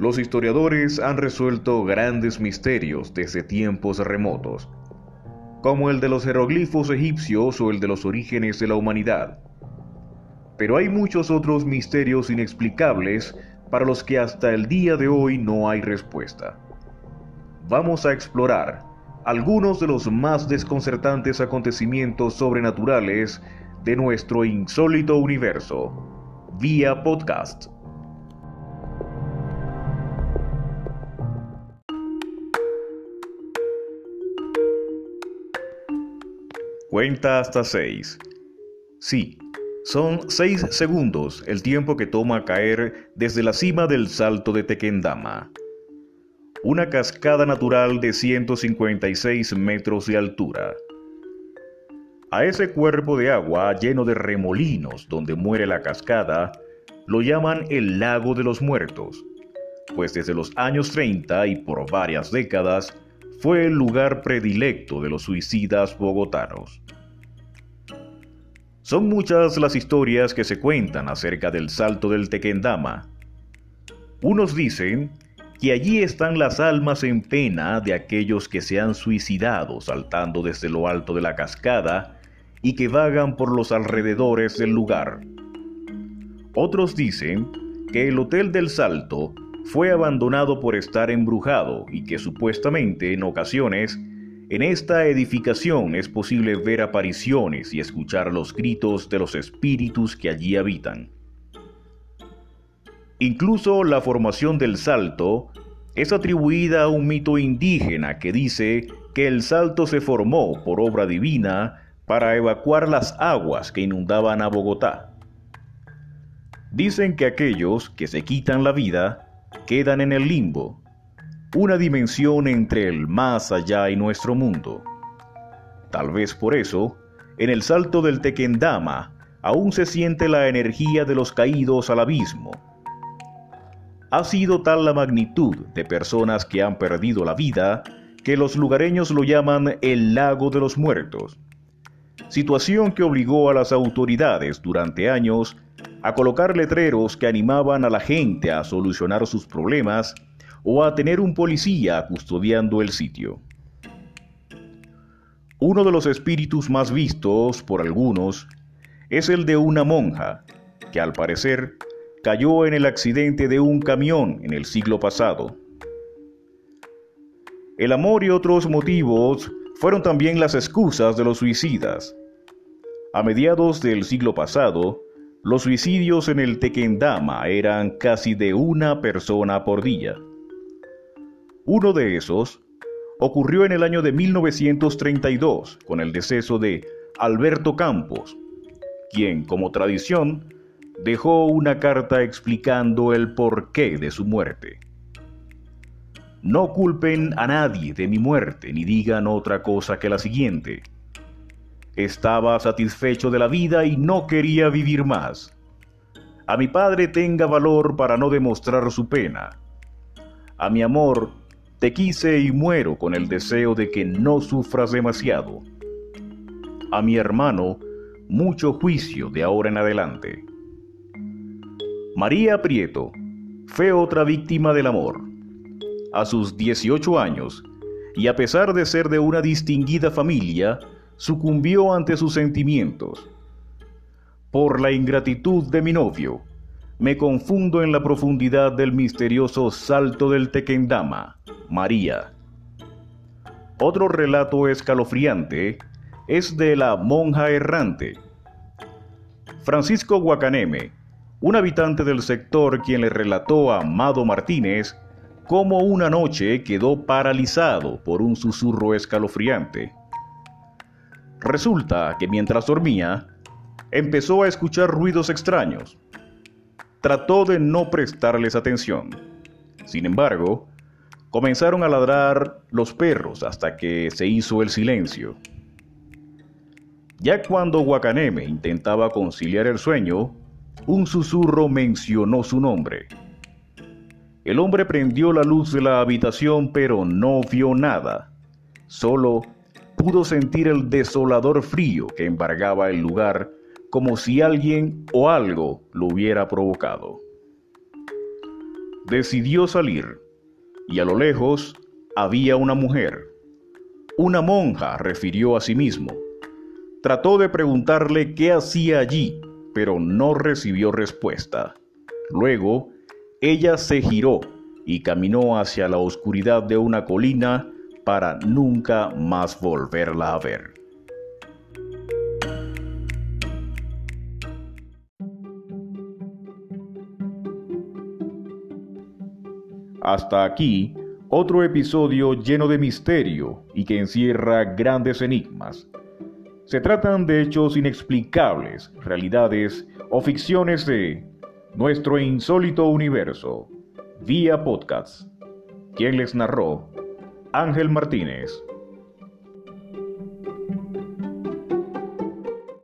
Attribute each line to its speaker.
Speaker 1: Los historiadores han resuelto grandes misterios desde tiempos remotos, como el de los jeroglifos egipcios o el de los orígenes de la humanidad. Pero hay muchos otros misterios inexplicables para los que hasta el día de hoy no hay respuesta. Vamos a explorar algunos de los más desconcertantes acontecimientos sobrenaturales de nuestro insólito universo, vía podcast. Cuenta hasta 6. Sí, son 6 segundos el tiempo que toma caer desde la cima del salto de Tequendama. Una cascada natural de 156 metros de altura. A ese cuerpo de agua lleno de remolinos donde muere la cascada, lo llaman el lago de los muertos, pues desde los años 30 y por varias décadas fue el lugar predilecto de los suicidas bogotanos. Son muchas las historias que se cuentan acerca del salto del Tequendama. Unos dicen que allí están las almas en pena de aquellos que se han suicidado saltando desde lo alto de la cascada y que vagan por los alrededores del lugar. Otros dicen que el Hotel del Salto fue abandonado por estar embrujado y que supuestamente en ocasiones en esta edificación es posible ver apariciones y escuchar los gritos de los espíritus que allí habitan. Incluso la formación del salto es atribuida a un mito indígena que dice que el salto se formó por obra divina para evacuar las aguas que inundaban a Bogotá. Dicen que aquellos que se quitan la vida quedan en el limbo, una dimensión entre el más allá y nuestro mundo. Tal vez por eso, en el salto del Tequendama aún se siente la energía de los caídos al abismo. Ha sido tal la magnitud de personas que han perdido la vida que los lugareños lo llaman el lago de los muertos, situación que obligó a las autoridades durante años a colocar letreros que animaban a la gente a solucionar sus problemas o a tener un policía custodiando el sitio. Uno de los espíritus más vistos por algunos es el de una monja, que al parecer cayó en el accidente de un camión en el siglo pasado. El amor y otros motivos fueron también las excusas de los suicidas. A mediados del siglo pasado, los suicidios en el Tequendama eran casi de una persona por día. Uno de esos ocurrió en el año de 1932 con el deceso de Alberto Campos, quien, como tradición, dejó una carta explicando el porqué de su muerte. No culpen a nadie de mi muerte ni digan otra cosa que la siguiente. Estaba satisfecho de la vida y no quería vivir más. A mi padre tenga valor para no demostrar su pena. A mi amor, te quise y muero con el deseo de que no sufras demasiado. A mi hermano, mucho juicio de ahora en adelante. María Prieto fue otra víctima del amor. A sus 18 años, y a pesar de ser de una distinguida familia, sucumbió ante sus sentimientos. Por la ingratitud de mi novio, me confundo en la profundidad del misterioso salto del Tequendama, María. Otro relato escalofriante es de la monja errante. Francisco Guacaneme, un habitante del sector quien le relató a Amado Martínez cómo una noche quedó paralizado por un susurro escalofriante. Resulta que mientras dormía, empezó a escuchar ruidos extraños. Trató de no prestarles atención. Sin embargo, comenzaron a ladrar los perros hasta que se hizo el silencio. Ya cuando Guacaneme intentaba conciliar el sueño, un susurro mencionó su nombre. El hombre prendió la luz de la habitación pero no vio nada. Solo pudo sentir el desolador frío que embargaba el lugar como si alguien o algo lo hubiera provocado. decidió salir y a lo lejos había una mujer. Una monja, refirió a sí mismo. Trató de preguntarle qué hacía allí, pero no recibió respuesta. Luego, ella se giró y caminó hacia la oscuridad de una colina para nunca más volverla a ver. Hasta aquí, otro episodio lleno de misterio y que encierra grandes enigmas. Se tratan de hechos inexplicables, realidades o ficciones de nuestro insólito universo, vía podcast. Quien les narró, Ángel Martínez.